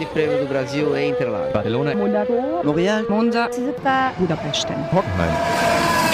Grande Prêmio do Brasil em Interlagos. Barcelona, Monaco, Montreal, Monza, Budapest. Hockenheim.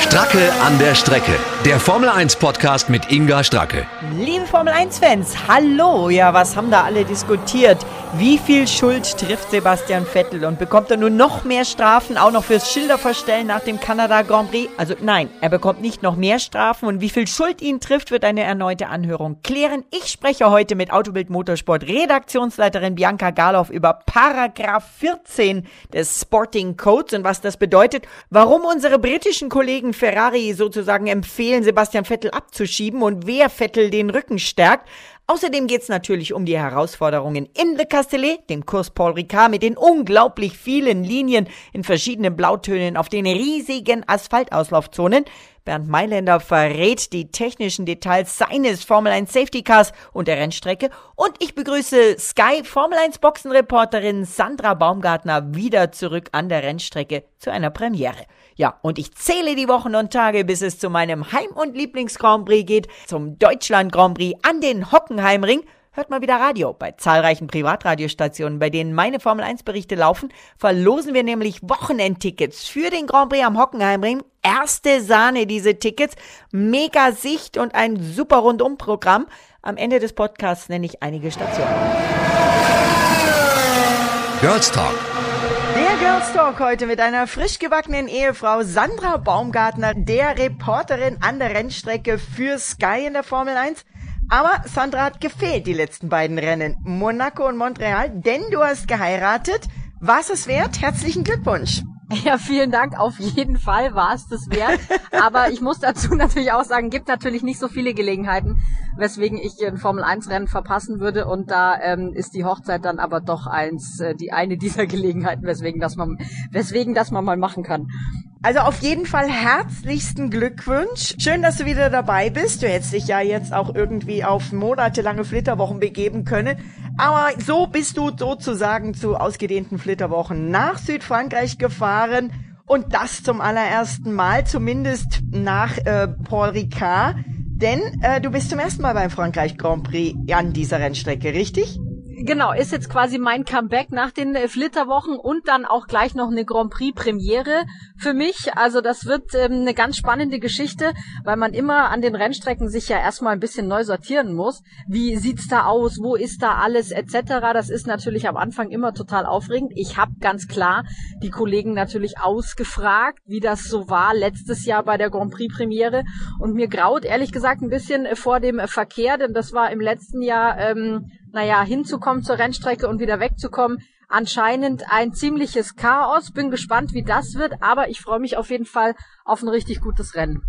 Stracke an der Strecke. Der Formel 1 Podcast mit Inga Stracke. Liebe Formel 1-Fans, hallo! Ja, was haben da alle diskutiert? Wie viel Schuld trifft Sebastian Vettel und bekommt er nur noch mehr Strafen, auch noch fürs Schilderverstellen nach dem Kanada Grand Prix? Also nein, er bekommt nicht noch mehr Strafen und wie viel Schuld ihn trifft, wird eine erneute Anhörung klären. Ich spreche heute mit Autobild Motorsport Redaktionsleiterin Bianca Garloff über Paragraph 14 des Sporting Codes und was das bedeutet, warum unsere britischen Kollegen Ferrari sozusagen empfehlen, Sebastian Vettel abzuschieben und wer Vettel den Rücken stärkt. Außerdem geht's natürlich um die Herausforderungen in Le Castellet, dem Kurs Paul Ricard mit den unglaublich vielen Linien in verschiedenen Blautönen auf den riesigen Asphaltauslaufzonen. Bernd Mailänder verrät die technischen Details seines Formel 1 Safety Cars und der Rennstrecke. Und ich begrüße Sky Formel 1 Boxenreporterin Sandra Baumgartner wieder zurück an der Rennstrecke zu einer Premiere. Ja, und ich zähle die Wochen und Tage, bis es zu meinem Heim- und Lieblings-Grand Prix geht, zum Deutschland Grand Prix an den Hockenheimring. Hört mal wieder Radio. Bei zahlreichen Privatradiostationen, bei denen meine Formel 1 Berichte laufen, verlosen wir nämlich Wochenendtickets für den Grand Prix am Hockenheimring. Erste Sahne diese Tickets, mega Sicht und ein super Rundum-Programm. Am Ende des Podcasts nenne ich einige Stationen. Girls Talk. Der Girls Talk heute mit einer frisch gebackenen Ehefrau Sandra Baumgartner, der Reporterin an der Rennstrecke für Sky in der Formel 1. Aber Sandra hat gefehlt die letzten beiden Rennen, Monaco und Montreal, denn du hast geheiratet. Was es wert? Herzlichen Glückwunsch. Ja, vielen Dank. Auf jeden Fall war es das wert. Aber ich muss dazu natürlich auch sagen, gibt natürlich nicht so viele Gelegenheiten, weswegen ich ein Formel 1 Rennen verpassen würde. Und da ähm, ist die Hochzeit dann aber doch eins, äh, die eine dieser Gelegenheiten, weswegen das man, weswegen das man mal machen kann. Also auf jeden Fall herzlichsten Glückwunsch. Schön, dass du wieder dabei bist. Du hättest dich ja jetzt auch irgendwie auf monatelange Flitterwochen begeben können. Aber so bist du sozusagen zu ausgedehnten Flitterwochen nach Südfrankreich gefahren. Und das zum allerersten Mal, zumindest nach äh, Paul Ricard. Denn äh, du bist zum ersten Mal beim Frankreich Grand Prix an dieser Rennstrecke, richtig? Genau, ist jetzt quasi mein Comeback nach den äh, Flitterwochen und dann auch gleich noch eine Grand Prix Premiere für mich. Also das wird ähm, eine ganz spannende Geschichte, weil man immer an den Rennstrecken sich ja erstmal ein bisschen neu sortieren muss. Wie sieht's da aus? Wo ist da alles etc. Das ist natürlich am Anfang immer total aufregend. Ich habe ganz klar die Kollegen natürlich ausgefragt, wie das so war letztes Jahr bei der Grand Prix Premiere und mir graut ehrlich gesagt ein bisschen äh, vor dem äh, Verkehr, denn das war im letzten Jahr ähm, naja, hinzukommen zur Rennstrecke und wieder wegzukommen, anscheinend ein ziemliches Chaos. Bin gespannt, wie das wird, aber ich freue mich auf jeden Fall auf ein richtig gutes Rennen.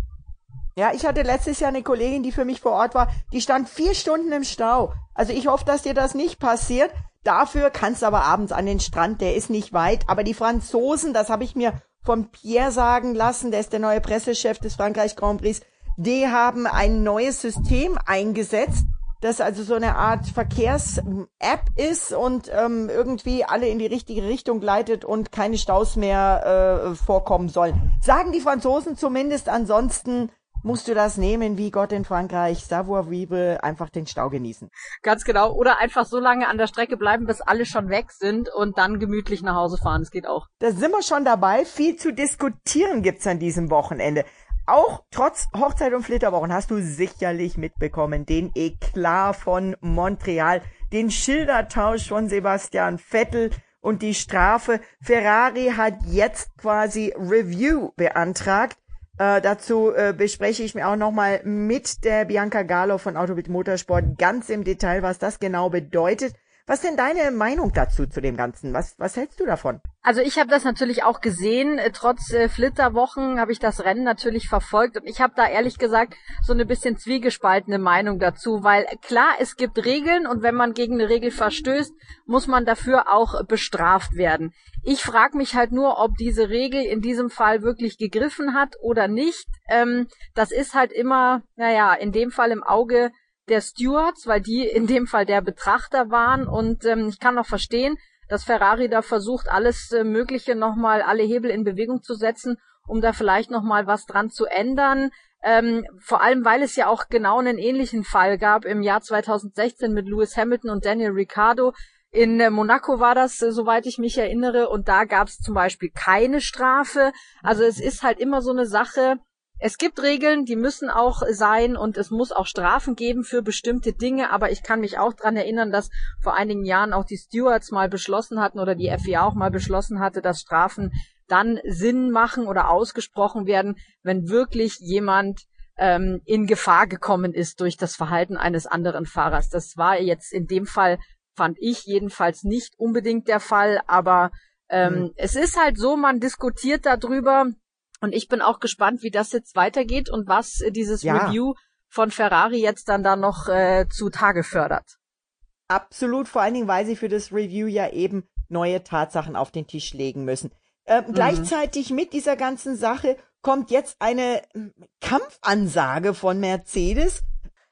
Ja, ich hatte letztes Jahr eine Kollegin, die für mich vor Ort war, die stand vier Stunden im Stau. Also ich hoffe, dass dir das nicht passiert. Dafür kannst du aber abends an den Strand, der ist nicht weit. Aber die Franzosen, das habe ich mir von Pierre sagen lassen, der ist der neue Pressechef des Frankreich Grand Prix, die haben ein neues System eingesetzt, das also so eine Art Verkehrs-App ist und ähm, irgendwie alle in die richtige Richtung leitet und keine Staus mehr äh, vorkommen sollen. Sagen die Franzosen zumindest, ansonsten musst du das nehmen wie Gott in Frankreich, savoir vivre, einfach den Stau genießen. Ganz genau. Oder einfach so lange an der Strecke bleiben, bis alle schon weg sind und dann gemütlich nach Hause fahren. Das geht auch. Da sind wir schon dabei. Viel zu diskutieren gibt's an diesem Wochenende. Auch trotz Hochzeit und Flitterwochen hast du sicherlich mitbekommen den Eklat von Montreal, den Schildertausch von Sebastian Vettel und die Strafe. Ferrari hat jetzt quasi Review beantragt. Äh, dazu äh, bespreche ich mir auch nochmal mit der Bianca Galo von Autobit Motorsport ganz im Detail, was das genau bedeutet. Was denn deine Meinung dazu zu dem Ganzen? Was, was hältst du davon? Also ich habe das natürlich auch gesehen. Äh, trotz äh, Flitterwochen habe ich das Rennen natürlich verfolgt und ich habe da ehrlich gesagt so eine bisschen zwiegespaltene Meinung dazu, weil klar, es gibt Regeln und wenn man gegen eine Regel verstößt, muss man dafür auch bestraft werden. Ich frage mich halt nur, ob diese Regel in diesem Fall wirklich gegriffen hat oder nicht. Ähm, das ist halt immer, naja, in dem Fall im Auge der Stewards, weil die in dem Fall der Betrachter waren. Und ähm, ich kann noch verstehen, dass Ferrari da versucht, alles äh, Mögliche nochmal, alle Hebel in Bewegung zu setzen, um da vielleicht nochmal was dran zu ändern. Ähm, vor allem, weil es ja auch genau einen ähnlichen Fall gab im Jahr 2016 mit Lewis Hamilton und Daniel Ricciardo. In äh, Monaco war das, äh, soweit ich mich erinnere, und da gab es zum Beispiel keine Strafe. Also es ist halt immer so eine Sache, es gibt Regeln, die müssen auch sein und es muss auch Strafen geben für bestimmte Dinge, aber ich kann mich auch dran erinnern, dass vor einigen Jahren auch die Stewards mal beschlossen hatten oder die FIA auch mal beschlossen hatte, dass Strafen dann Sinn machen oder ausgesprochen werden, wenn wirklich jemand ähm, in Gefahr gekommen ist durch das Verhalten eines anderen Fahrers. Das war jetzt in dem Fall, fand ich jedenfalls nicht unbedingt der Fall, aber ähm, mhm. es ist halt so, man diskutiert darüber, und ich bin auch gespannt, wie das jetzt weitergeht und was äh, dieses ja. Review von Ferrari jetzt dann da noch äh, zu Tage fördert. Absolut, vor allen Dingen, weil sie für das Review ja eben neue Tatsachen auf den Tisch legen müssen. Ähm, mhm. Gleichzeitig mit dieser ganzen Sache kommt jetzt eine ähm, Kampfansage von Mercedes.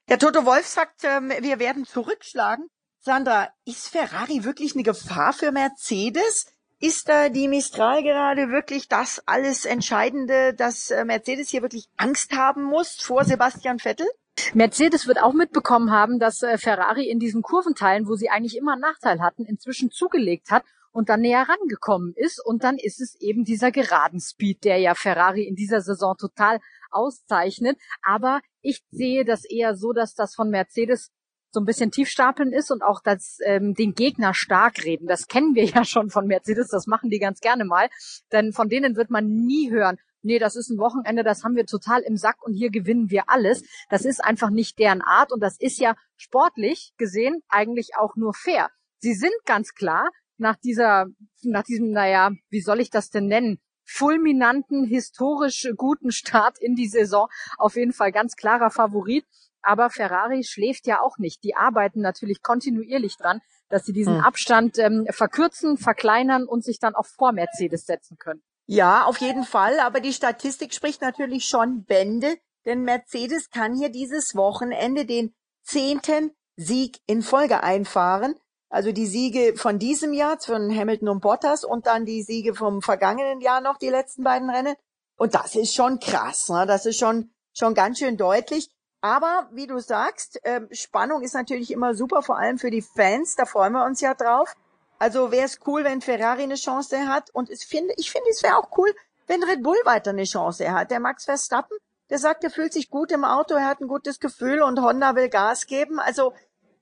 Der Toto Wolf sagt, ähm, wir werden zurückschlagen. Sandra, ist Ferrari wirklich eine Gefahr für Mercedes? Ist da die Mistral gerade wirklich das alles Entscheidende, dass äh, Mercedes hier wirklich Angst haben muss vor Sebastian Vettel? Mercedes wird auch mitbekommen haben, dass äh, Ferrari in diesen Kurventeilen, wo sie eigentlich immer einen Nachteil hatten, inzwischen zugelegt hat und dann näher rangekommen ist. Und dann ist es eben dieser geraden Speed, der ja Ferrari in dieser Saison total auszeichnet. Aber ich sehe das eher so, dass das von Mercedes so ein bisschen tiefstapeln ist und auch das ähm, den Gegner stark reden. Das kennen wir ja schon von Mercedes, das machen die ganz gerne mal. Denn von denen wird man nie hören, nee, das ist ein Wochenende, das haben wir total im Sack und hier gewinnen wir alles. Das ist einfach nicht deren Art und das ist ja sportlich gesehen eigentlich auch nur fair. Sie sind ganz klar nach dieser, nach diesem, naja, wie soll ich das denn nennen? fulminanten, historisch guten Start in die Saison auf jeden Fall ganz klarer Favorit. Aber Ferrari schläft ja auch nicht. Die arbeiten natürlich kontinuierlich dran, dass sie diesen hm. Abstand ähm, verkürzen, verkleinern und sich dann auch vor Mercedes setzen können. Ja, auf jeden Fall. Aber die Statistik spricht natürlich schon Bände, denn Mercedes kann hier dieses Wochenende den zehnten Sieg in Folge einfahren. Also die Siege von diesem Jahr von Hamilton und Bottas und dann die Siege vom vergangenen Jahr noch, die letzten beiden Rennen. Und das ist schon krass. Ne? Das ist schon, schon ganz schön deutlich. Aber wie du sagst, äh, Spannung ist natürlich immer super, vor allem für die Fans. Da freuen wir uns ja drauf. Also wäre es cool, wenn Ferrari eine Chance hat. Und ich finde, ich finde, es wäre auch cool, wenn Red Bull weiter eine Chance hat. Der Max Verstappen, der sagt, er fühlt sich gut im Auto, er hat ein gutes Gefühl und Honda will Gas geben. Also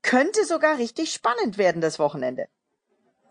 könnte sogar richtig spannend werden das Wochenende.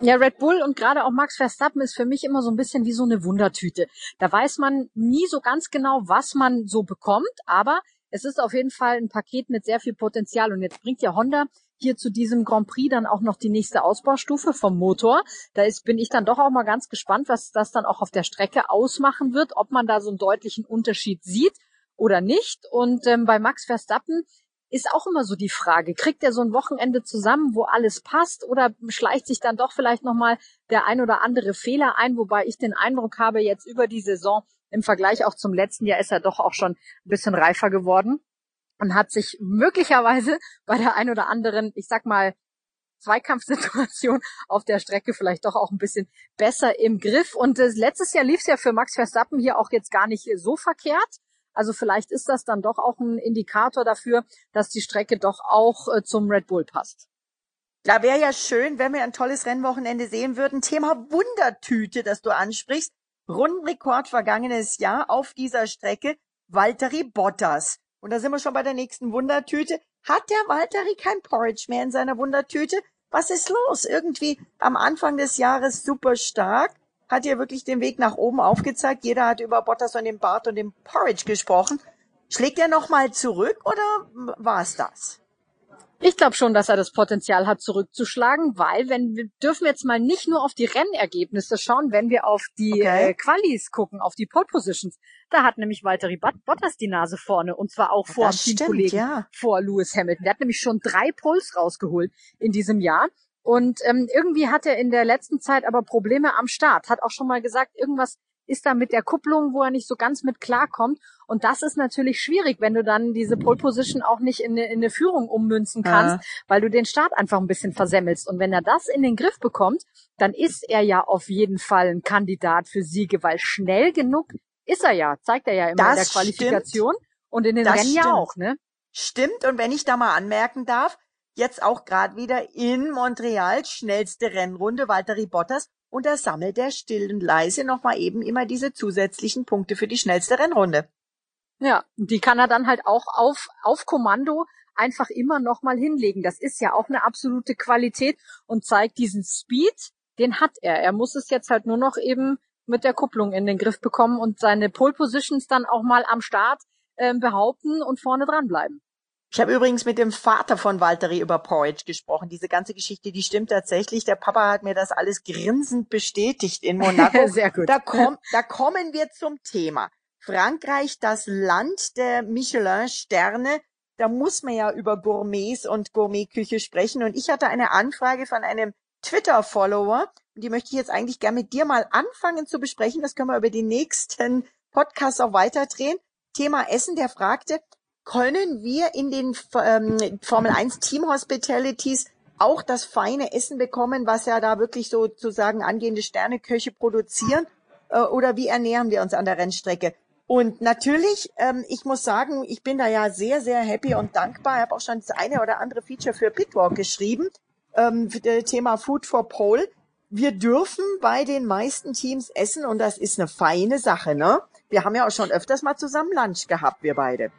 Ja, Red Bull und gerade auch Max Verstappen ist für mich immer so ein bisschen wie so eine Wundertüte. Da weiß man nie so ganz genau, was man so bekommt, aber es ist auf jeden Fall ein Paket mit sehr viel Potenzial. Und jetzt bringt ja Honda hier zu diesem Grand Prix dann auch noch die nächste Ausbaustufe vom Motor. Da ist, bin ich dann doch auch mal ganz gespannt, was das dann auch auf der Strecke ausmachen wird, ob man da so einen deutlichen Unterschied sieht oder nicht. Und ähm, bei Max Verstappen ist auch immer so die Frage, kriegt er so ein Wochenende zusammen, wo alles passt oder schleicht sich dann doch vielleicht nochmal der ein oder andere Fehler ein, wobei ich den Eindruck habe, jetzt über die Saison im Vergleich auch zum letzten Jahr ist er doch auch schon ein bisschen reifer geworden und hat sich möglicherweise bei der ein oder anderen, ich sag mal, Zweikampfsituation auf der Strecke vielleicht doch auch ein bisschen besser im Griff. Und äh, letztes Jahr lief es ja für Max Verstappen hier auch jetzt gar nicht so verkehrt. Also vielleicht ist das dann doch auch ein Indikator dafür, dass die Strecke doch auch äh, zum Red Bull passt. Da wäre ja schön, wenn wir ein tolles Rennwochenende sehen würden. Thema Wundertüte, das du ansprichst. Rundenrekord vergangenes Jahr auf dieser Strecke, Valtteri Bottas. Und da sind wir schon bei der nächsten Wundertüte. Hat der Valtteri kein Porridge mehr in seiner Wundertüte? Was ist los? Irgendwie am Anfang des Jahres super stark, hat ja wirklich den Weg nach oben aufgezeigt. Jeder hat über Bottas und den Bart und den Porridge gesprochen. Schlägt er nochmal zurück oder war es das? Ich glaube schon, dass er das Potenzial hat, zurückzuschlagen, weil wenn wir dürfen jetzt mal nicht nur auf die Rennergebnisse schauen, wenn wir auf die okay. äh, Qualis gucken, auf die Pole Positions, da hat nämlich Valtteri Bottas die Nase vorne und zwar auch vor dem Teamkollegen, ja. vor Lewis Hamilton. Der hat nämlich schon drei Poles rausgeholt in diesem Jahr. Und ähm, irgendwie hat er in der letzten Zeit aber Probleme am Start. Hat auch schon mal gesagt, irgendwas ist da mit der Kupplung, wo er nicht so ganz mit klarkommt. Und das ist natürlich schwierig, wenn du dann diese Pole Position auch nicht in eine, in eine Führung ummünzen kannst, ja. weil du den Start einfach ein bisschen versemmelst. Und wenn er das in den Griff bekommt, dann ist er ja auf jeden Fall ein Kandidat für Siege, weil schnell genug ist er ja, zeigt er ja immer das in der Qualifikation stimmt. und in den das Rennen stimmt. ja auch, ne? Stimmt. Und wenn ich da mal anmerken darf, jetzt auch gerade wieder in Montreal, schnellste Rennrunde, Valtteri Bottas. Und da sammelt er still und leise nochmal eben immer diese zusätzlichen Punkte für die schnellste Rennrunde. Ja, die kann er dann halt auch auf, auf Kommando einfach immer nochmal hinlegen. Das ist ja auch eine absolute Qualität und zeigt diesen Speed, den hat er. Er muss es jetzt halt nur noch eben mit der Kupplung in den Griff bekommen und seine Pole Positions dann auch mal am Start äh, behaupten und vorne dran bleiben. Ich habe übrigens mit dem Vater von Valtteri über Porridge gesprochen. Diese ganze Geschichte, die stimmt tatsächlich. Der Papa hat mir das alles grinsend bestätigt in Monaco. Sehr gut. Da, komm, da kommen wir zum Thema. Frankreich, das Land der Michelin-Sterne. Da muss man ja über Gourmets und Gourmetküche sprechen. Und ich hatte eine Anfrage von einem Twitter-Follower. Die möchte ich jetzt eigentlich gerne mit dir mal anfangen zu besprechen. Das können wir über die nächsten Podcasts auch weiterdrehen. Thema Essen, der fragte, können wir in den ähm, Formel 1 Team Hospitalities auch das feine Essen bekommen, was ja da wirklich sozusagen angehende Sterneköche produzieren? Äh, oder wie ernähren wir uns an der Rennstrecke? Und natürlich, ähm, ich muss sagen, ich bin da ja sehr, sehr happy und dankbar. Ich habe auch schon das eine oder andere Feature für Pitwalk geschrieben, ähm, Thema Food for Pole. Wir dürfen bei den meisten Teams essen und das ist eine feine Sache, ne? Wir haben ja auch schon öfters mal zusammen Lunch gehabt, wir beide.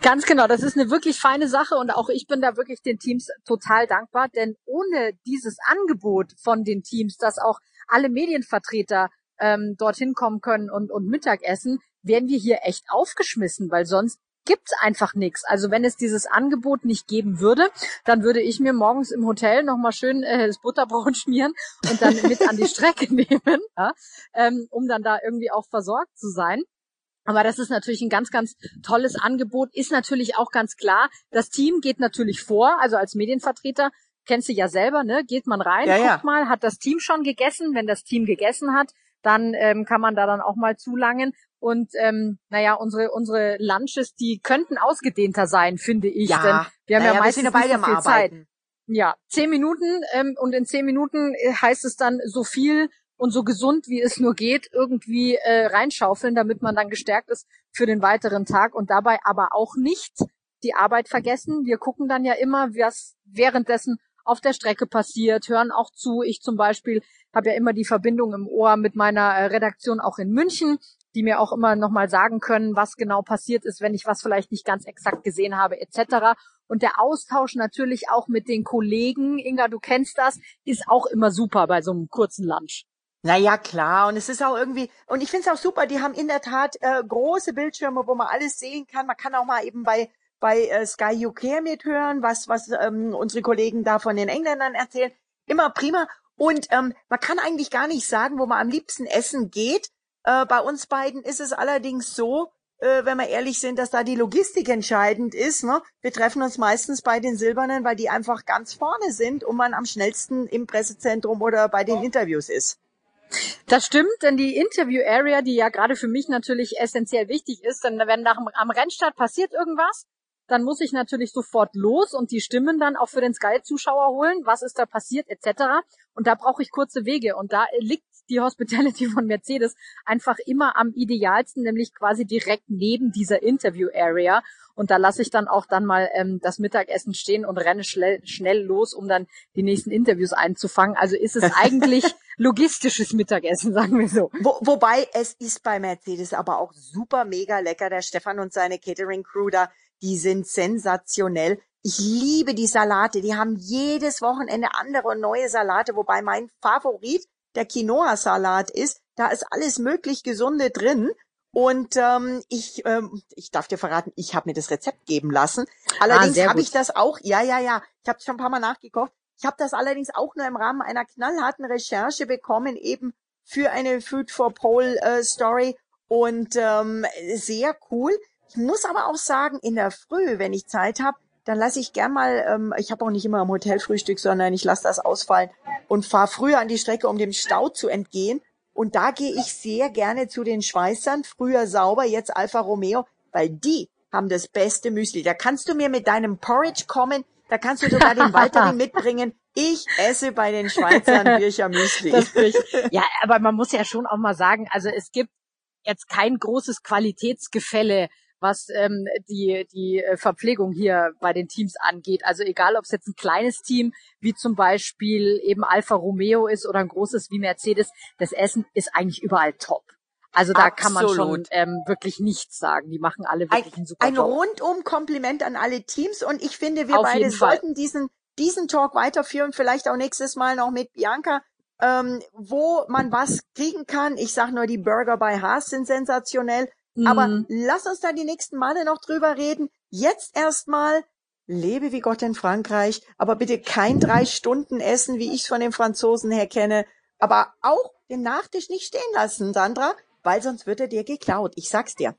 Ganz genau, das ist eine wirklich feine Sache und auch ich bin da wirklich den Teams total dankbar, denn ohne dieses Angebot von den Teams, dass auch alle Medienvertreter ähm, dorthin kommen können und, und Mittagessen, wären wir hier echt aufgeschmissen, weil sonst gibt's einfach nichts. Also wenn es dieses Angebot nicht geben würde, dann würde ich mir morgens im Hotel nochmal schön äh, das Butterbrot schmieren und dann mit an die Strecke nehmen, ja, ähm, um dann da irgendwie auch versorgt zu sein. Aber das ist natürlich ein ganz, ganz tolles Angebot. Ist natürlich auch ganz klar. Das Team geht natürlich vor, also als Medienvertreter kennst du ja selber, ne? Geht man rein, ja, guckt ja. mal, hat das Team schon gegessen? Wenn das Team gegessen hat, dann ähm, kann man da dann auch mal zulangen. Und ähm, naja, unsere unsere Lunches, die könnten ausgedehnter sein, finde ich. Ja, denn wir haben naja, ja wir meistens ja beide so viel Zeit. Arbeiten. Ja, zehn Minuten ähm, und in zehn Minuten äh, heißt es dann so viel und so gesund wie es nur geht irgendwie äh, reinschaufeln, damit man dann gestärkt ist für den weiteren Tag und dabei aber auch nicht die Arbeit vergessen. Wir gucken dann ja immer, was währenddessen auf der Strecke passiert, hören auch zu. Ich zum Beispiel habe ja immer die Verbindung im Ohr mit meiner äh, Redaktion auch in München, die mir auch immer nochmal sagen können, was genau passiert ist, wenn ich was vielleicht nicht ganz exakt gesehen habe, etc. Und der Austausch natürlich auch mit den Kollegen, Inga, du kennst das, ist auch immer super bei so einem kurzen Lunch. Naja, klar. Und es ist auch irgendwie, und ich finde es auch super, die haben in der Tat äh, große Bildschirme, wo man alles sehen kann. Man kann auch mal eben bei bei äh, Sky UK mithören, was was ähm, unsere Kollegen da von den Engländern erzählen. Immer prima. Und ähm, man kann eigentlich gar nicht sagen, wo man am liebsten essen geht. Äh, bei uns beiden ist es allerdings so, äh, wenn wir ehrlich sind, dass da die Logistik entscheidend ist. Ne? Wir treffen uns meistens bei den Silbernen, weil die einfach ganz vorne sind und man am schnellsten im Pressezentrum oder bei den Interviews ist. Das stimmt, denn die Interview Area, die ja gerade für mich natürlich essentiell wichtig ist, denn wenn nach, am Rennstart passiert irgendwas, dann muss ich natürlich sofort los und die Stimmen dann auch für den Sky-Zuschauer holen, was ist da passiert etc. Und da brauche ich kurze Wege und da liegt die Hospitality von Mercedes einfach immer am idealsten, nämlich quasi direkt neben dieser Interview Area. Und da lasse ich dann auch dann mal ähm, das Mittagessen stehen und renne schnell, schnell los, um dann die nächsten Interviews einzufangen. Also ist es eigentlich logistisches Mittagessen, sagen wir so. Wo, wobei es ist bei Mercedes aber auch super mega lecker. Der Stefan und seine Catering Crew da, die sind sensationell. Ich liebe die Salate. Die haben jedes Wochenende andere und neue Salate, wobei mein Favorit der Quinoa-Salat ist. Da ist alles möglich Gesunde drin. Und ähm, ich, ähm, ich darf dir verraten, ich habe mir das Rezept geben lassen. Allerdings sehr habe ich das auch, ja, ja, ja, ich habe schon ein paar Mal nachgekocht. Ich habe das allerdings auch nur im Rahmen einer knallharten Recherche bekommen, eben für eine Food for Pole äh, Story. Und ähm, sehr cool. Ich muss aber auch sagen, in der Früh, wenn ich Zeit habe, dann lasse ich gern mal, ähm, ich habe auch nicht immer im Hotel Frühstück, sondern ich lasse das ausfallen und fahre früher an die Strecke, um dem Stau zu entgehen. Und da gehe ich sehr gerne zu den Schweißern, früher sauber, jetzt Alfa Romeo, weil die haben das beste Müsli. Da kannst du mir mit deinem Porridge kommen, da kannst du sogar den Walter mitbringen. Ich esse bei den Schweizern Bircher Müsli. Ja, aber man muss ja schon auch mal sagen, also es gibt jetzt kein großes Qualitätsgefälle was ähm, die, die äh, Verpflegung hier bei den Teams angeht. Also egal, ob es jetzt ein kleines Team wie zum Beispiel eben Alfa Romeo ist oder ein großes wie Mercedes, das Essen ist eigentlich überall top. Also da Absolut. kann man schon ähm, wirklich nichts sagen. Die machen alle wirklich ein, einen super Ein Job. rundum Kompliment an alle Teams und ich finde, wir Auf beide sollten diesen diesen Talk weiterführen, vielleicht auch nächstes Mal noch mit Bianca, ähm, wo man was kriegen kann. Ich sag nur, die Burger bei Haas sind sensationell. Mhm. Aber lass uns da die nächsten Male noch drüber reden. Jetzt erstmal lebe wie Gott in Frankreich, aber bitte kein drei Stunden Essen, wie ich es von den Franzosen her kenne. Aber auch den Nachtisch nicht stehen lassen, Sandra, weil sonst wird er dir geklaut. Ich sag's dir.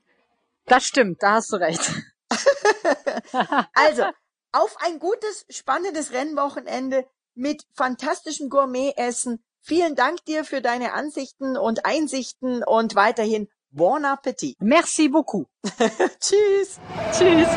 Das stimmt, da hast du recht. also, auf ein gutes, spannendes Rennwochenende mit fantastischem Gourmet-Essen. Vielen Dank dir für deine Ansichten und Einsichten und weiterhin bon Appetit. Merci beaucoup. Tschüss. Tschüss.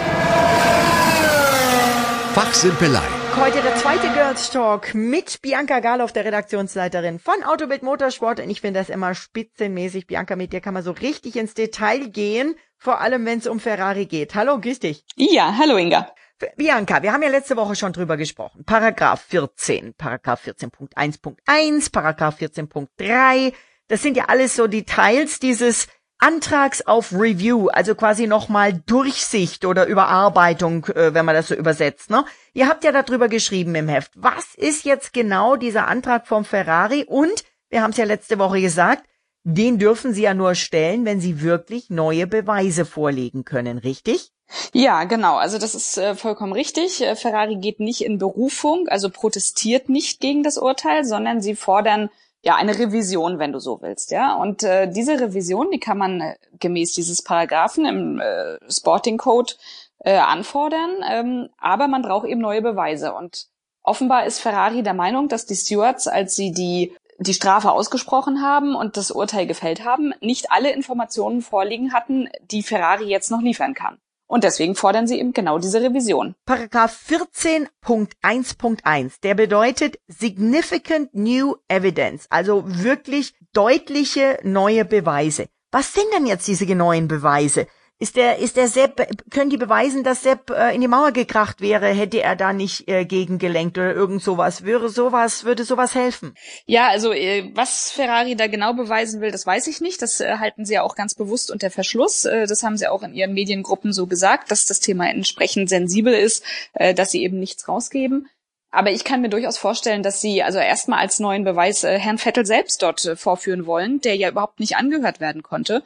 Fachsimpelei. Heute der zweite Girls Talk mit Bianca Galoff, der Redaktionsleiterin von Autobild Motorsport. Und ich finde das immer spitzenmäßig. Bianca, mit dir kann man so richtig ins Detail gehen. Vor allem, wenn es um Ferrari geht. Hallo, grüß dich. Ja, hallo Inga. Bianca, wir haben ja letzte Woche schon drüber gesprochen. Paragraph 14, Paragraph 14.1.1, Paragraph 14.3. Das sind ja alles so Details dieses Antrags auf Review, also quasi nochmal Durchsicht oder Überarbeitung, äh, wenn man das so übersetzt. Ne? Ihr habt ja darüber geschrieben im Heft. Was ist jetzt genau dieser Antrag vom Ferrari? Und, wir haben es ja letzte Woche gesagt, den dürfen Sie ja nur stellen, wenn Sie wirklich neue Beweise vorlegen können, richtig? Ja, genau. Also das ist äh, vollkommen richtig. Äh, Ferrari geht nicht in Berufung, also protestiert nicht gegen das Urteil, sondern sie fordern ja eine Revision, wenn du so willst, ja. Und äh, diese Revision, die kann man äh, gemäß dieses Paragraphen im äh, Sporting Code äh, anfordern, ähm, aber man braucht eben neue Beweise. Und offenbar ist Ferrari der Meinung, dass die Stewards, als sie die die Strafe ausgesprochen haben und das Urteil gefällt haben, nicht alle Informationen vorliegen hatten, die Ferrari jetzt noch liefern kann. Und deswegen fordern sie eben genau diese Revision. Paragraph 14.1.1, der bedeutet significant new evidence, also wirklich deutliche neue Beweise. Was sind denn jetzt diese neuen Beweise? Ist der, ist der Sepp, können die beweisen, dass Sepp äh, in die Mauer gekracht wäre, hätte er da nicht äh, gegengelenkt oder irgend sowas? Würde sowas, würde sowas helfen? Ja, also äh, was Ferrari da genau beweisen will, das weiß ich nicht. Das äh, halten sie ja auch ganz bewusst unter Verschluss. Äh, das haben sie auch in ihren Mediengruppen so gesagt, dass das Thema entsprechend sensibel ist, äh, dass sie eben nichts rausgeben. Aber ich kann mir durchaus vorstellen, dass sie also erstmal als neuen Beweis äh, Herrn Vettel selbst dort äh, vorführen wollen, der ja überhaupt nicht angehört werden konnte.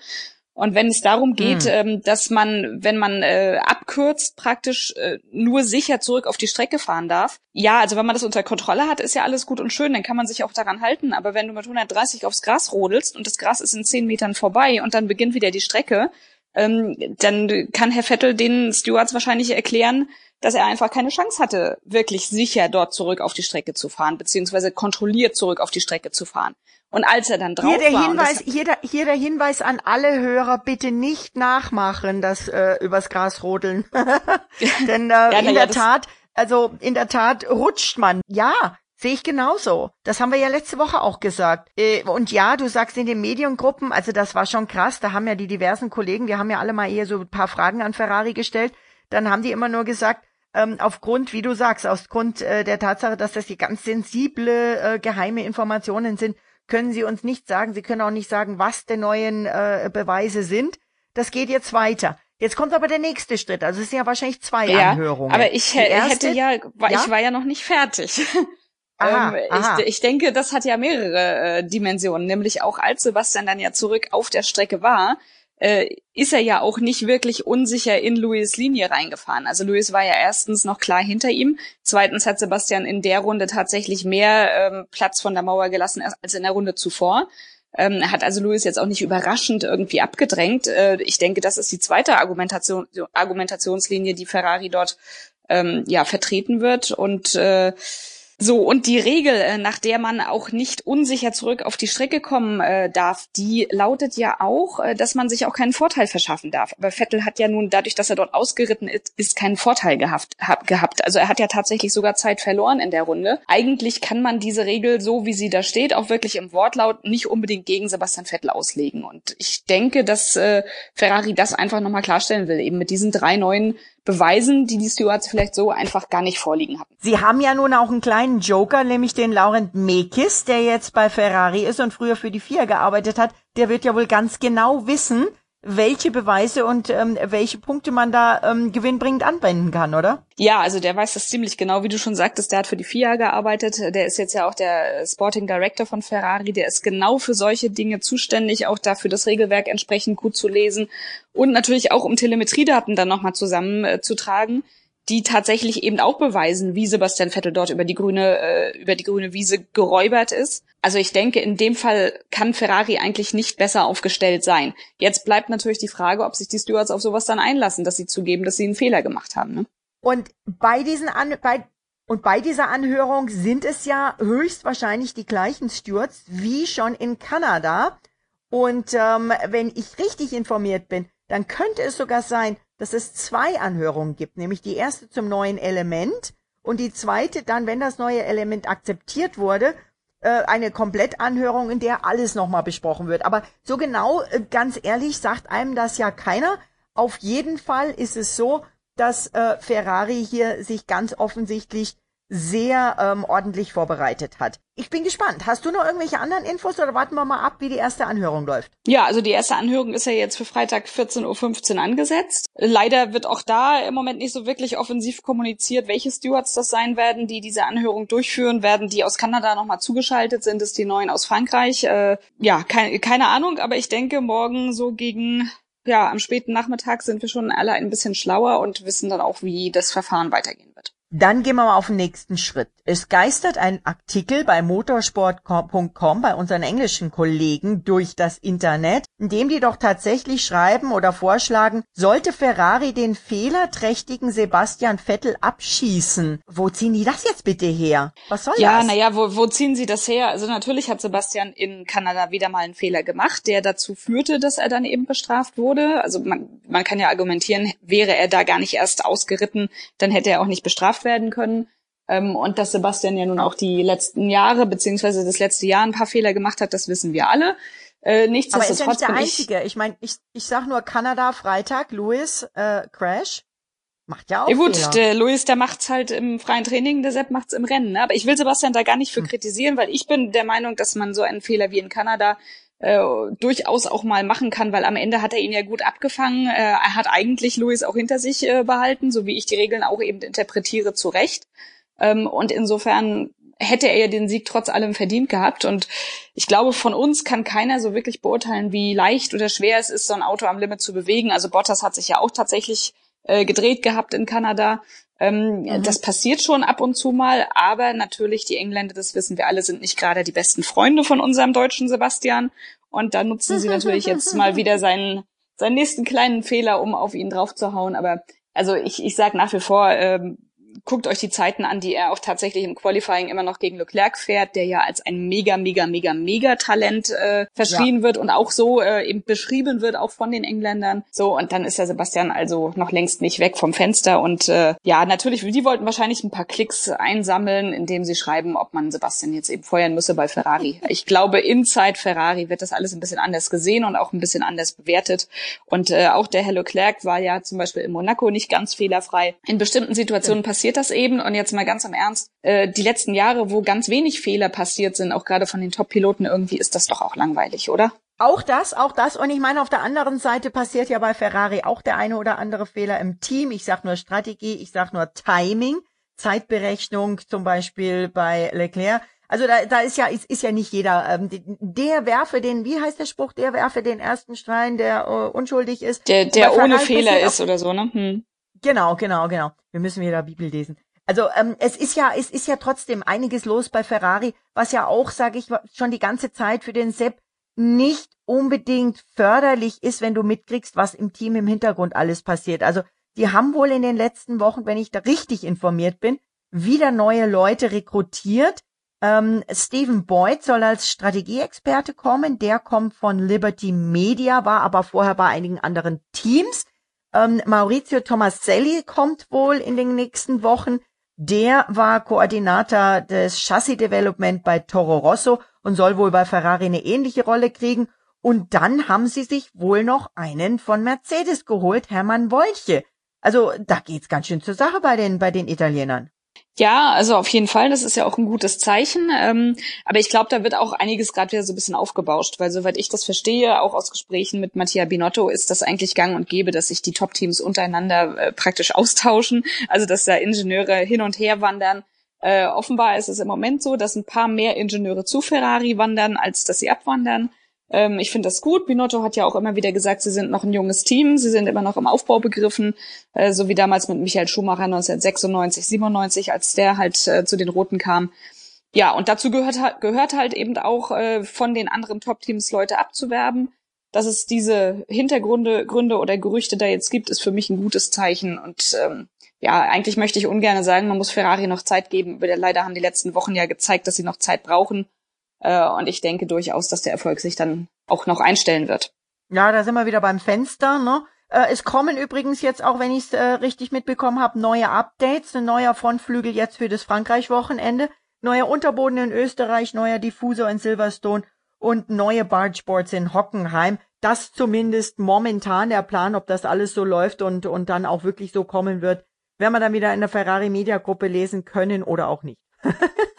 Und wenn es darum geht, hm. ähm, dass man, wenn man äh, abkürzt, praktisch äh, nur sicher zurück auf die Strecke fahren darf. Ja, also wenn man das unter Kontrolle hat, ist ja alles gut und schön, dann kann man sich auch daran halten. Aber wenn du mit 130 aufs Gras rodelst und das Gras ist in 10 Metern vorbei und dann beginnt wieder die Strecke, ähm, dann kann Herr Vettel den Stewards wahrscheinlich erklären, dass er einfach keine Chance hatte, wirklich sicher dort zurück auf die Strecke zu fahren, beziehungsweise kontrolliert zurück auf die Strecke zu fahren. Und als er dann drauf hier der war, Hinweis, hier, der, hier der Hinweis an alle Hörer, bitte nicht nachmachen, das äh, übers Gras rodeln. Denn äh, ja, in ja, der Tat, also in der Tat rutscht man. Ja, sehe ich genauso. Das haben wir ja letzte Woche auch gesagt. Äh, und ja, du sagst in den Mediengruppen, also das war schon krass, da haben ja die diversen Kollegen, wir haben ja alle mal eher so ein paar Fragen an Ferrari gestellt, dann haben die immer nur gesagt, ähm, aufgrund, wie du sagst, aufgrund äh, der Tatsache, dass das hier ganz sensible, äh, geheime Informationen sind, können Sie uns nicht sagen. Sie können auch nicht sagen, was die neuen äh, Beweise sind. Das geht jetzt weiter. Jetzt kommt aber der nächste Schritt. Also es sind ja wahrscheinlich zwei ja, Anhörungen. Aber ich erste, hätte ja, ja, ich war ja noch nicht fertig. Aha, ähm, aha. Ich, ich, denke, das hat ja mehrere äh, Dimensionen, nämlich auch als Sebastian dann ja zurück auf der Strecke war, äh, ist er ja auch nicht wirklich unsicher in Louis Linie reingefahren. Also Louis war ja erstens noch klar hinter ihm, zweitens hat Sebastian in der Runde tatsächlich mehr ähm, Platz von der Mauer gelassen als in der Runde zuvor. Ähm, hat also Louis jetzt auch nicht überraschend irgendwie abgedrängt. Äh, ich denke, das ist die zweite Argumentation, Argumentationslinie, die Ferrari dort ähm, ja vertreten wird und äh, So, und die Regel, äh, nach der man auch nicht unsicher zurück auf die Strecke kommen äh, darf, die lautet ja auch, äh, dass man sich auch keinen Vorteil verschaffen darf. Aber Vettel hat ja nun, dadurch, dass er dort ausgeritten ist, ist keinen Vorteil gehabt, hab, gehabt. Also er hat ja tatsächlich sogar Zeit verloren in der Runde. Eigentlich kann man diese Regel, so wie sie da steht, auch wirklich im Wortlaut nicht unbedingt gegen Sebastian Vettel auslegen. Und ich denke, dass äh, Ferrari das einfach nochmal klarstellen will, eben mit diesen drei neuen beweisen, die die Stewards vielleicht so einfach gar nicht vorliegen hatten. Sie haben ja nun auch einen kleinen Joker, nämlich den Laurent Mekis, der jetzt bei Ferrari ist und früher für die FIA gearbeitet hat. Der wird ja wohl ganz genau wissen, welche Beweise und ähm, welche Punkte man da ähm, gewinnbringend anwenden kann, oder? Ja, also der weiß das ziemlich genau, wie du schon sagtest, der hat für die FIA gearbeitet, der ist jetzt ja auch der Sporting Director von Ferrari, der ist genau für solche Dinge zuständig, auch dafür das Regelwerk entsprechend gut zu lesen und natürlich auch um Telemetriedaten dann nochmal zusammenzutragen. Äh, die tatsächlich eben auch beweisen, wie Sebastian Vettel dort über die grüne äh, über die grüne Wiese geräubert ist. Also ich denke, in dem Fall kann Ferrari eigentlich nicht besser aufgestellt sein. Jetzt bleibt natürlich die Frage, ob sich die Stewards auf sowas dann einlassen, dass sie zugeben, dass sie einen Fehler gemacht haben. Ne? Und bei diesen An bei und bei dieser Anhörung sind es ja höchstwahrscheinlich die gleichen Stewards wie schon in Kanada. Und ähm, wenn ich richtig informiert bin, dann könnte es sogar sein, dass es zwei Anhörungen gibt, nämlich die erste zum neuen Element und die zweite dann, wenn das neue Element akzeptiert wurde, äh, eine Komplettanhörung, in der alles nochmal besprochen wird. Aber so genau, äh, ganz ehrlich, sagt einem das ja keiner. Auf jeden Fall ist es so, dass äh, Ferrari hier sich ganz offensichtlich sehr ähm, ordentlich vorbereitet hat. Ich bin gespannt. Hast du noch irgendwelche anderen Infos oder warten wir mal ab, wie die erste Anhörung läuft? Ja, also die erste Anhörung ist ja jetzt für Freitag 14.15 Uhr angesetzt. Leider wird auch da im Moment nicht so wirklich offensiv kommuniziert, welche Stewards das sein werden, die diese Anhörung durchführen werden. Die aus Kanada nochmal zugeschaltet sind, ist die neuen aus Frankreich. Äh, ja, kein, keine Ahnung, aber ich denke, morgen so gegen ja, am späten Nachmittag sind wir schon alle ein bisschen schlauer und wissen dann auch, wie das Verfahren weitergehen wird. Dann gehen wir mal auf den nächsten Schritt. Es geistert ein Artikel bei motorsport.com bei unseren englischen Kollegen durch das Internet, in dem die doch tatsächlich schreiben oder vorschlagen, sollte Ferrari den fehlerträchtigen Sebastian Vettel abschießen. Wo ziehen die das jetzt bitte her? Was soll ja, das? Ja, naja, wo, wo ziehen sie das her? Also natürlich hat Sebastian in Kanada wieder mal einen Fehler gemacht, der dazu führte, dass er dann eben bestraft wurde. Also man, man kann ja argumentieren, wäre er da gar nicht erst ausgeritten, dann hätte er auch nicht bestraft gemacht werden können. Ähm, und dass Sebastian ja nun auch die letzten Jahre beziehungsweise das letzte Jahr ein paar Fehler gemacht hat, das wissen wir alle. Äh, nichtsdestotrotz Aber ist ja nicht der Einzige. Ich, ich meine, ich, ich sag nur Kanada, Freitag, Louis, äh, Crash. Macht ja auch Ja gut, Fehler. der Louis, der macht's halt im freien Training, der Sepp macht's im Rennen. Ne? Aber ich will Sebastian da gar nicht für hm. kritisieren, weil ich bin der Meinung, dass man so einen Fehler wie in Kanada äh, durchaus auch mal machen kann, weil am Ende hat er ihn ja gut abgefangen. Äh, er hat eigentlich Louis auch hinter sich äh, behalten, so wie ich die Regeln auch eben interpretiere, zu Recht. Ähm, und insofern hätte er ja den Sieg trotz allem verdient gehabt. Und ich glaube, von uns kann keiner so wirklich beurteilen, wie leicht oder schwer es ist, so ein Auto am Limit zu bewegen. Also Bottas hat sich ja auch tatsächlich äh, gedreht gehabt in Kanada. Ähm, mhm. Das passiert schon ab und zu mal, aber natürlich die Engländer, das wissen wir alle, sind nicht gerade die besten Freunde von unserem deutschen Sebastian. Und da nutzen sie natürlich jetzt mal wieder seinen, seinen nächsten kleinen Fehler, um auf ihn draufzuhauen. Aber also ich, ich sage nach wie vor, ähm, guckt euch die Zeiten an, die er auch tatsächlich im Qualifying immer noch gegen Leclerc fährt, der ja als ein mega, mega, mega, mega Talent äh, verschrien ja. wird und auch so äh, eben beschrieben wird, auch von den Engländern. So, und dann ist der Sebastian also noch längst nicht weg vom Fenster. Und äh, ja, natürlich, die wollten wahrscheinlich ein paar Klicks einsammeln, indem sie schreiben, ob man Sebastian jetzt eben feuern müsse bei Ferrari. Ich glaube, inside Ferrari wird das alles ein bisschen anders gesehen und auch ein bisschen anders bewertet. Und äh, auch der Herr Leclerc war ja zum Beispiel in Monaco nicht ganz fehlerfrei. In bestimmten Situationen passiert passiert das eben. Und jetzt mal ganz im Ernst, äh, die letzten Jahre, wo ganz wenig Fehler passiert sind, auch gerade von den Top-Piloten, irgendwie ist das doch auch langweilig, oder? Auch das, auch das. Und ich meine, auf der anderen Seite passiert ja bei Ferrari auch der eine oder andere Fehler im Team. Ich sag nur Strategie, ich sag nur Timing, Zeitberechnung, zum Beispiel bei Leclerc. Also da, da ist ja, ist, ist ja nicht jeder. Ähm, der werfe den, wie heißt der Spruch, der werfe den ersten Stein, der äh, unschuldig ist. Der, der ohne Fehler ist oder so, ne? Hm. Genau, genau, genau. Wir müssen wieder Bibel lesen. Also ähm, es ist ja, es ist ja trotzdem einiges los bei Ferrari, was ja auch, sage ich, schon die ganze Zeit für den Sepp nicht unbedingt förderlich ist, wenn du mitkriegst, was im Team im Hintergrund alles passiert. Also die haben wohl in den letzten Wochen, wenn ich da richtig informiert bin, wieder neue Leute rekrutiert. Ähm, Stephen Boyd soll als Strategieexperte kommen. Der kommt von Liberty Media, war aber vorher bei einigen anderen Teams. Ähm, Maurizio Tomaselli kommt wohl in den nächsten Wochen. Der war Koordinator des Chassis Development bei Toro Rosso und soll wohl bei Ferrari eine ähnliche Rolle kriegen. Und dann haben sie sich wohl noch einen von Mercedes geholt, Hermann Wolche. Also da geht's ganz schön zur Sache bei den, bei den Italienern. Ja, also auf jeden Fall, das ist ja auch ein gutes Zeichen. Ähm, aber ich glaube, da wird auch einiges gerade wieder so ein bisschen aufgebauscht, weil soweit ich das verstehe, auch aus Gesprächen mit Mattia Binotto, ist das eigentlich gang und gäbe, dass sich die Top-Teams untereinander äh, praktisch austauschen, also dass da Ingenieure hin und her wandern. Äh, offenbar ist es im Moment so, dass ein paar mehr Ingenieure zu Ferrari wandern, als dass sie abwandern. Ähm, ich finde das gut. Binotto hat ja auch immer wieder gesagt, sie sind noch ein junges Team, sie sind immer noch im Aufbau begriffen, äh, so wie damals mit Michael Schumacher 1996, 97, als der halt äh, zu den Roten kam. Ja, und dazu gehört, gehört halt eben auch äh, von den anderen Top-Teams Leute abzuwerben. Dass es diese Hintergründe Gründe oder Gerüchte da jetzt gibt, ist für mich ein gutes Zeichen. Und ähm, ja, eigentlich möchte ich ungern sagen, man muss Ferrari noch Zeit geben. Leider haben die letzten Wochen ja gezeigt, dass sie noch Zeit brauchen. Äh, und ich denke durchaus, dass der Erfolg sich dann auch noch einstellen wird. Ja, da sind wir wieder beim Fenster, ne? Äh, es kommen übrigens jetzt, auch wenn ich es äh, richtig mitbekommen habe, neue Updates, ein neuer Frontflügel jetzt für das Frankreich-Wochenende, neuer Unterboden in Österreich, neuer Diffusor in Silverstone und neue Bargeboards in Hockenheim. Das zumindest momentan der Plan, ob das alles so läuft und, und dann auch wirklich so kommen wird, werden wir dann wieder in der Ferrari Media Gruppe lesen können oder auch nicht.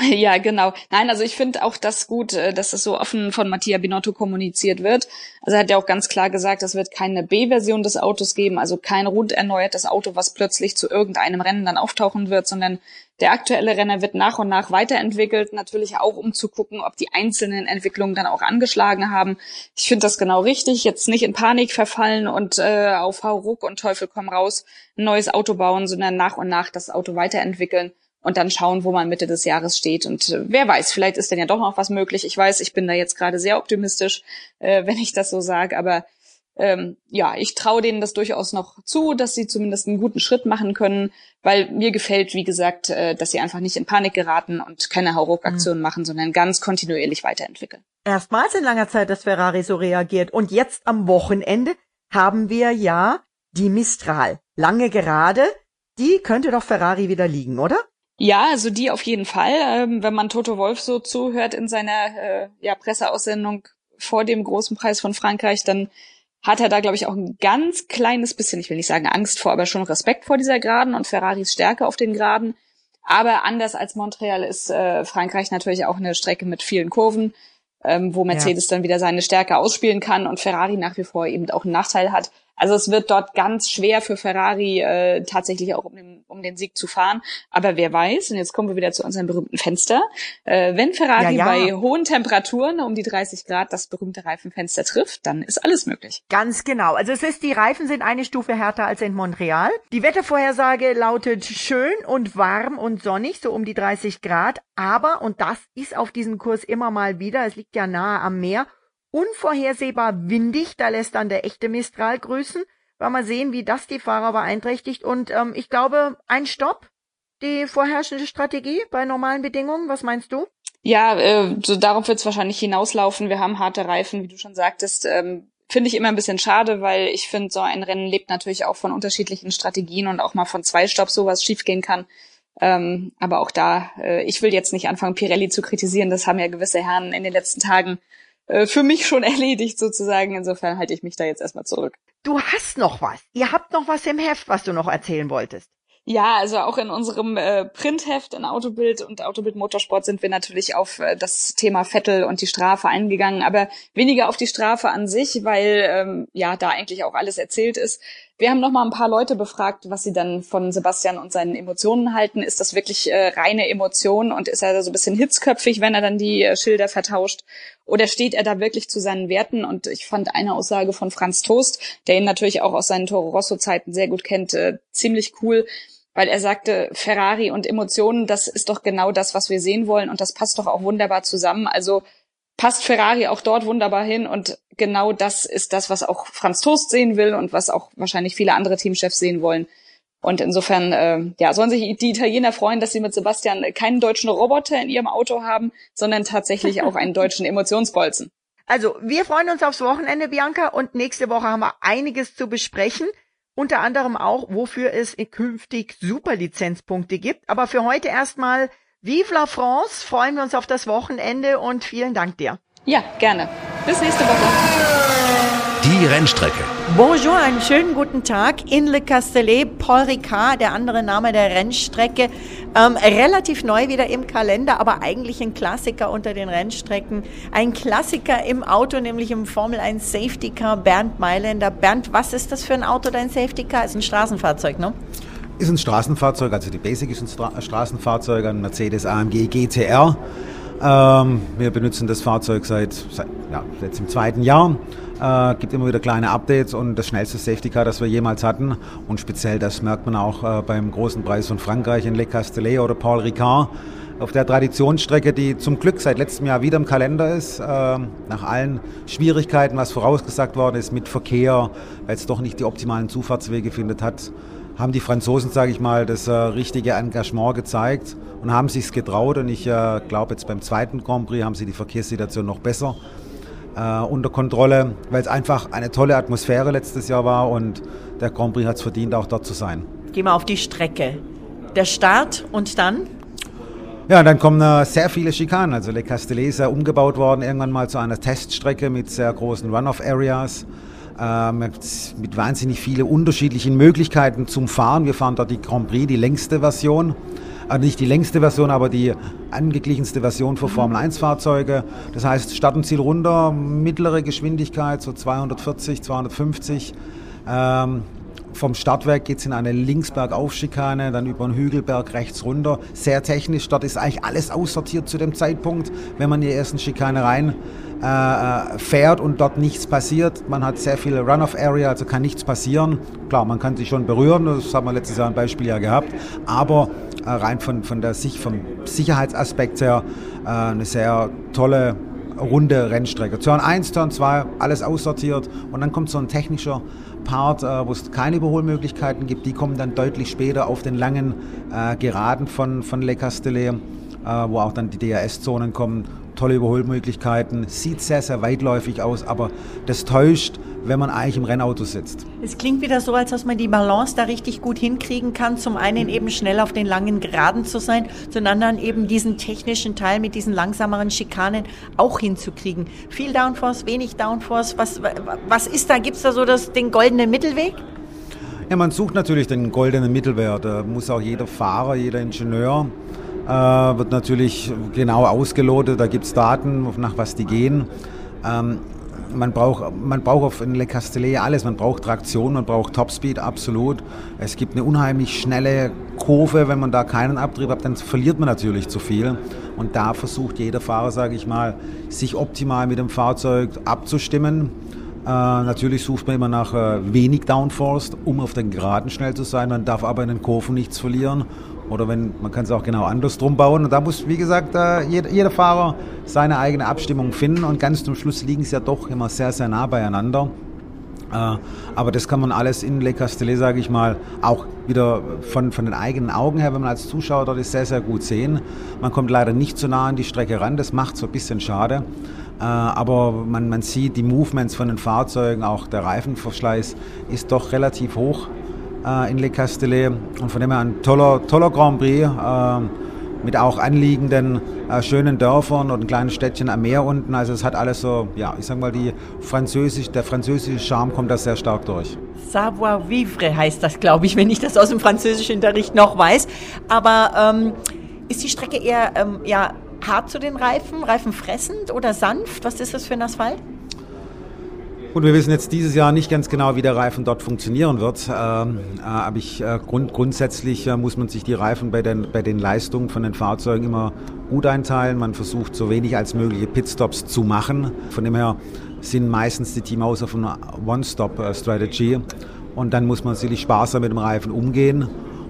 Ja, genau. Nein, also ich finde auch das gut, äh, dass es so offen von Mattia Binotto kommuniziert wird. Also er hat ja auch ganz klar gesagt, es wird keine B-Version des Autos geben, also kein rund erneuertes Auto, was plötzlich zu irgendeinem Rennen dann auftauchen wird, sondern der aktuelle Renner wird nach und nach weiterentwickelt, natürlich auch um zu gucken, ob die einzelnen Entwicklungen dann auch angeschlagen haben. Ich finde das genau richtig, jetzt nicht in Panik verfallen und äh, auf Hauruck und Teufel komm raus ein neues Auto bauen, sondern nach und nach das Auto weiterentwickeln und dann schauen, wo man Mitte des Jahres steht. Und äh, wer weiß, vielleicht ist denn ja doch noch was möglich. Ich weiß, ich bin da jetzt gerade sehr optimistisch, äh, wenn ich das so sage, aber ähm, ja, ich traue denen das durchaus noch zu, dass sie zumindest einen guten Schritt machen können, weil mir gefällt, wie gesagt, äh, dass sie einfach nicht in Panik geraten und keine Hauruck-Aktionen mhm. machen, sondern ganz kontinuierlich weiterentwickeln. Erstmals in langer Zeit, dass Ferrari so reagiert. Und jetzt am Wochenende haben wir ja die Mistral. Lange gerade. Die könnte doch Ferrari wieder liegen, oder? Ja, also die auf jeden Fall. Ähm, wenn man Toto Wolf so zuhört in seiner äh, ja, Presseaussendung vor dem großen Preis von Frankreich, dann hat er da, glaube ich, auch ein ganz kleines bisschen, ich will nicht sagen Angst vor, aber schon Respekt vor dieser Geraden und Ferraris Stärke auf den Geraden. Aber anders als Montreal ist äh, Frankreich natürlich auch eine Strecke mit vielen Kurven, ähm, wo Mercedes ja. dann wieder seine Stärke ausspielen kann und Ferrari nach wie vor eben auch einen Nachteil hat. Also es wird dort ganz schwer für Ferrari äh, tatsächlich auch um den, um den Sieg zu fahren. Aber wer weiß, und jetzt kommen wir wieder zu unserem berühmten Fenster, äh, wenn Ferrari ja, ja. bei hohen Temperaturen um die 30 Grad das berühmte Reifenfenster trifft, dann ist alles möglich. Ganz genau. Also es ist, die Reifen sind eine Stufe härter als in Montreal. Die Wettervorhersage lautet schön und warm und sonnig, so um die 30 Grad. Aber, und das ist auf diesem Kurs immer mal wieder, es liegt ja nahe am Meer, unvorhersehbar windig, da lässt dann der echte Mistral grüßen. Wollen wir sehen, wie das die Fahrer beeinträchtigt. Und ähm, ich glaube, ein Stopp, die vorherrschende Strategie bei normalen Bedingungen. Was meinst du? Ja, äh, so darauf wird es wahrscheinlich hinauslaufen. Wir haben harte Reifen, wie du schon sagtest. Ähm, finde ich immer ein bisschen schade, weil ich finde, so ein Rennen lebt natürlich auch von unterschiedlichen Strategien und auch mal von zwei Stopps sowas schiefgehen kann. Ähm, aber auch da, äh, ich will jetzt nicht anfangen, Pirelli zu kritisieren. Das haben ja gewisse Herren in den letzten Tagen äh, für mich schon erledigt sozusagen. Insofern halte ich mich da jetzt erstmal zurück. Du hast noch was. Ihr habt noch was im Heft, was du noch erzählen wolltest. Ja, also auch in unserem äh, Printheft in Autobild und Autobild Motorsport sind wir natürlich auf äh, das Thema Vettel und die Strafe eingegangen, aber weniger auf die Strafe an sich, weil ähm, ja da eigentlich auch alles erzählt ist. Wir haben noch mal ein paar Leute befragt, was sie dann von Sebastian und seinen Emotionen halten. Ist das wirklich äh, reine Emotion und ist er so ein bisschen hitzköpfig, wenn er dann die äh, Schilder vertauscht? Oder steht er da wirklich zu seinen Werten? Und ich fand eine Aussage von Franz Toast, der ihn natürlich auch aus seinen Toro Rosso Zeiten sehr gut kennt, äh, ziemlich cool weil er sagte, Ferrari und Emotionen, das ist doch genau das, was wir sehen wollen und das passt doch auch wunderbar zusammen. Also passt Ferrari auch dort wunderbar hin und genau das ist das, was auch Franz Toast sehen will und was auch wahrscheinlich viele andere Teamchefs sehen wollen. Und insofern, äh, ja, sollen sich die Italiener freuen, dass sie mit Sebastian keinen deutschen Roboter in ihrem Auto haben, sondern tatsächlich auch einen deutschen Emotionsbolzen. Also, wir freuen uns aufs Wochenende, Bianca, und nächste Woche haben wir einiges zu besprechen. Unter anderem auch, wofür es künftig Superlizenzpunkte gibt. Aber für heute erstmal Vive la France, freuen wir uns auf das Wochenende und vielen Dank dir. Ja, gerne. Bis nächste Woche. Die Rennstrecke. Bonjour, einen schönen guten Tag in Le Castellet. Paul Ricard, der andere Name der Rennstrecke. Ähm, relativ neu wieder im Kalender, aber eigentlich ein Klassiker unter den Rennstrecken. Ein Klassiker im Auto, nämlich im Formel 1 Safety Car, Bernd Mailänder. Bernd, was ist das für ein Auto, dein Safety Car? Ist ein Straßenfahrzeug, ne? Ist ein Straßenfahrzeug, also die Basic ist ein Stra Straßenfahrzeug, ein Mercedes AMG GTR. Ähm, wir benutzen das Fahrzeug seit, seit ja, jetzt im zweiten Jahr. Äh, gibt immer wieder kleine Updates und das schnellste Safety Car, das wir jemals hatten. Und speziell, das merkt man auch äh, beim großen Preis von Frankreich in Le Castellet oder Paul Ricard. Auf der Traditionsstrecke, die zum Glück seit letztem Jahr wieder im Kalender ist, äh, nach allen Schwierigkeiten, was vorausgesagt worden ist mit Verkehr, weil es doch nicht die optimalen Zufahrtswege findet hat, haben die Franzosen, sage ich mal, das äh, richtige Engagement gezeigt und haben sich getraut. Und ich äh, glaube, jetzt beim zweiten Grand Prix haben sie die Verkehrssituation noch besser äh, unter Kontrolle, weil es einfach eine tolle Atmosphäre letztes Jahr war und der Grand Prix hat es verdient, auch dort zu sein. Gehen wir auf die Strecke. Der Start und dann? Ja, dann kommen äh, sehr viele Schikanen. Also Le Castellet ist ja umgebaut worden, irgendwann mal zu einer Teststrecke mit sehr großen Run-Off-Areas. Äh, mit, wahnsinnig vielen unterschiedlichen Möglichkeiten zum Fahren. Wir fahren dort die Grand Prix, die längste Version also nicht die längste Version, aber die angeglichenste Version für Formel 1 Fahrzeuge. Das heißt, Start und Ziel runter, mittlere Geschwindigkeit, so 240, 250. Ähm, vom Startwerk geht es in eine Linksbergaufschikane, dann über einen Hügelberg rechts runter. Sehr technisch. Dort ist eigentlich alles aussortiert zu dem Zeitpunkt, wenn man in die ersten Schikane rein äh, äh, fährt und dort nichts passiert. Man hat sehr viel Run-off-Area, also kann nichts passieren. Klar, man kann sich schon berühren, das haben wir letztes Jahr ein Beispiel ja gehabt, aber äh, rein von, von der Sicht, vom Sicherheitsaspekt her äh, eine sehr tolle runde Rennstrecke. Turn 1, Turn 2, alles aussortiert und dann kommt so ein technischer Part, äh, wo es keine Überholmöglichkeiten gibt. Die kommen dann deutlich später auf den langen äh, Geraden von, von Le Castellet, wo auch dann die DRS-Zonen kommen tolle Überholmöglichkeiten, sieht sehr, sehr weitläufig aus, aber das täuscht, wenn man eigentlich im Rennauto sitzt. Es klingt wieder so, als dass man die Balance da richtig gut hinkriegen kann. Zum einen eben schnell auf den langen Geraden zu sein, zum anderen eben diesen technischen Teil mit diesen langsameren Schikanen auch hinzukriegen. Viel Downforce, wenig Downforce, was, was ist da? Gibt es da so das, den goldenen Mittelweg? Ja, man sucht natürlich den goldenen Mittelwert. Da muss auch jeder Fahrer, jeder Ingenieur äh, wird natürlich genau ausgelotet, da gibt es Daten, nach was die gehen. Ähm, man braucht, man braucht auf Le Castellet alles. Man braucht Traktion, man braucht Topspeed, absolut. Es gibt eine unheimlich schnelle Kurve. Wenn man da keinen Abtrieb hat, dann verliert man natürlich zu viel. Und da versucht jeder Fahrer, sage ich mal, sich optimal mit dem Fahrzeug abzustimmen. Äh, natürlich sucht man immer nach äh, wenig Downforce, um auf den Geraden schnell zu sein. Man darf aber in den Kurven nichts verlieren. Oder wenn, man kann es auch genau andersrum bauen. Und da muss, wie gesagt, jeder, jeder, Fahrer seine eigene Abstimmung finden. Und ganz zum Schluss liegen sie ja doch immer sehr, sehr nah beieinander. Äh, aber das kann man alles in Le Castellet, sage ich mal, auch wieder von, von den eigenen Augen her, wenn man als Zuschauer dort ist, sehr, sehr gut sehen. Man kommt leider nicht so nah an die Strecke ran. Das macht so ein bisschen schade. Äh, aber man, man sieht die Movements von den Fahrzeugen, auch der Reifenverschleiß ist doch relativ hoch äh, in Le Castellet. Und von dem her ein toller, toller Grand Prix äh, mit auch anliegenden äh, schönen Dörfern und kleinen Städtchen am Meer unten. Also es hat alles so, ja, ich sag mal, die französisch, der französische Charme kommt da sehr stark durch. Savoir vivre heißt das, glaube ich, wenn ich das aus dem französischen Unterricht noch weiß. Aber ähm, ist die Strecke eher ähm, ja, hart zu den Reifen, reifenfressend oder sanft? Was ist das für ein Asphalt? Gut, wir wissen jetzt dieses Jahr nicht ganz genau, wie der Reifen dort funktionieren wird. Ähm, äh, aber ich, äh, grund, grundsätzlich äh, muss man sich die Reifen bei den, bei den Leistungen von den Fahrzeugen immer gut einteilen. Man versucht so wenig als mögliche Pitstops zu machen. Von dem her sind meistens die Teamhaus auf einer One-Stop-Strategy. Und dann muss man sicherlich sparsam mit dem Reifen umgehen.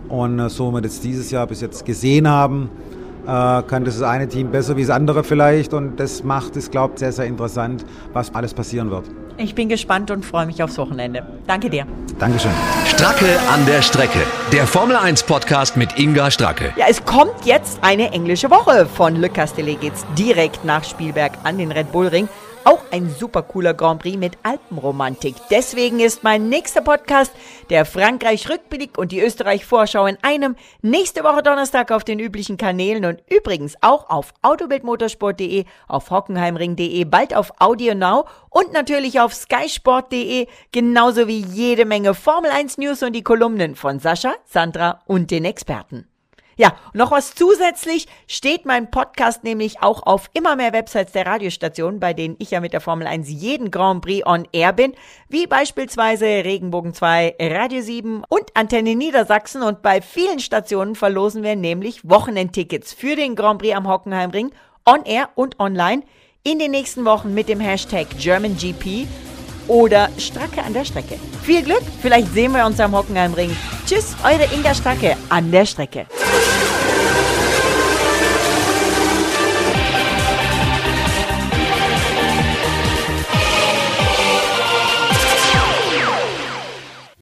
Und äh, so wie wir das dieses Jahr bis jetzt gesehen haben, äh, äh, kann das eine Team besser wie das andere vielleicht und das macht es, glaube ich, sehr, sehr interessant, was alles passieren wird. Ich bin gespannt und freue mich aufs Wochenende. Danke dir. Dankeschön. Stracke an der Strecke. Der Formel 1 Podcast mit Inga Stracke. Ja, es kommt jetzt eine englische Woche. Von Le Castellet geht's direkt nach Spielberg an den Red Bull Ring. Auch ein super cooler Grand Prix mit Alpenromantik. Deswegen ist mein nächster Podcast der Frankreich-Rückblick und die Österreich-Vorschau in einem. Nächste Woche Donnerstag auf den üblichen Kanälen und übrigens auch auf autobildmotorsport.de, auf hockenheimring.de, bald auf Audio Now und natürlich auf skysport.de, genauso wie jede Menge Formel 1 News und die Kolumnen von Sascha, Sandra und den Experten. Ja, noch was zusätzlich steht mein Podcast nämlich auch auf immer mehr Websites der Radiostationen, bei denen ich ja mit der Formel 1 jeden Grand Prix on Air bin, wie beispielsweise Regenbogen 2, Radio 7 und Antenne Niedersachsen. Und bei vielen Stationen verlosen wir nämlich Wochenendtickets für den Grand Prix am Hockenheimring on Air und online in den nächsten Wochen mit dem Hashtag GermanGP oder Stracke an der Strecke. Viel Glück, vielleicht sehen wir uns am Hockenheimring. Tschüss, eure Inga Stracke an der Strecke.